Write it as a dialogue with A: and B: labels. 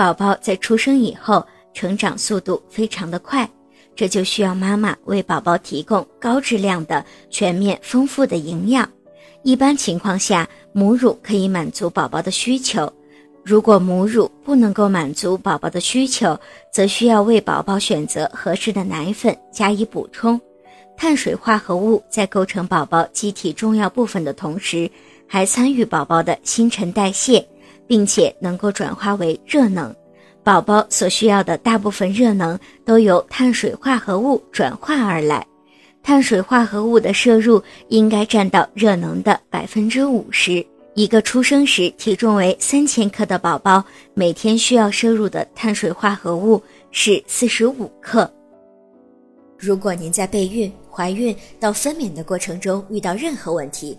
A: 宝宝在出生以后成长速度非常的快，这就需要妈妈为宝宝提供高质量的、全面丰富的营养。一般情况下，母乳可以满足宝宝的需求。如果母乳不能够满足宝宝的需求，则需要为宝宝选择合适的奶粉加以补充。碳水化合物在构成宝宝机体重要部分的同时，还参与宝宝的新陈代谢，并且能够转化为热能。宝宝所需要的大部分热能都由碳水化合物转化而来。碳水化合物的摄入应该占到热能的百分之五十。一个出生时体重为三千克的宝宝，每天需要摄入的碳水化合物是四十五克。
B: 如果您在备孕、怀孕到分娩的过程中遇到任何问题，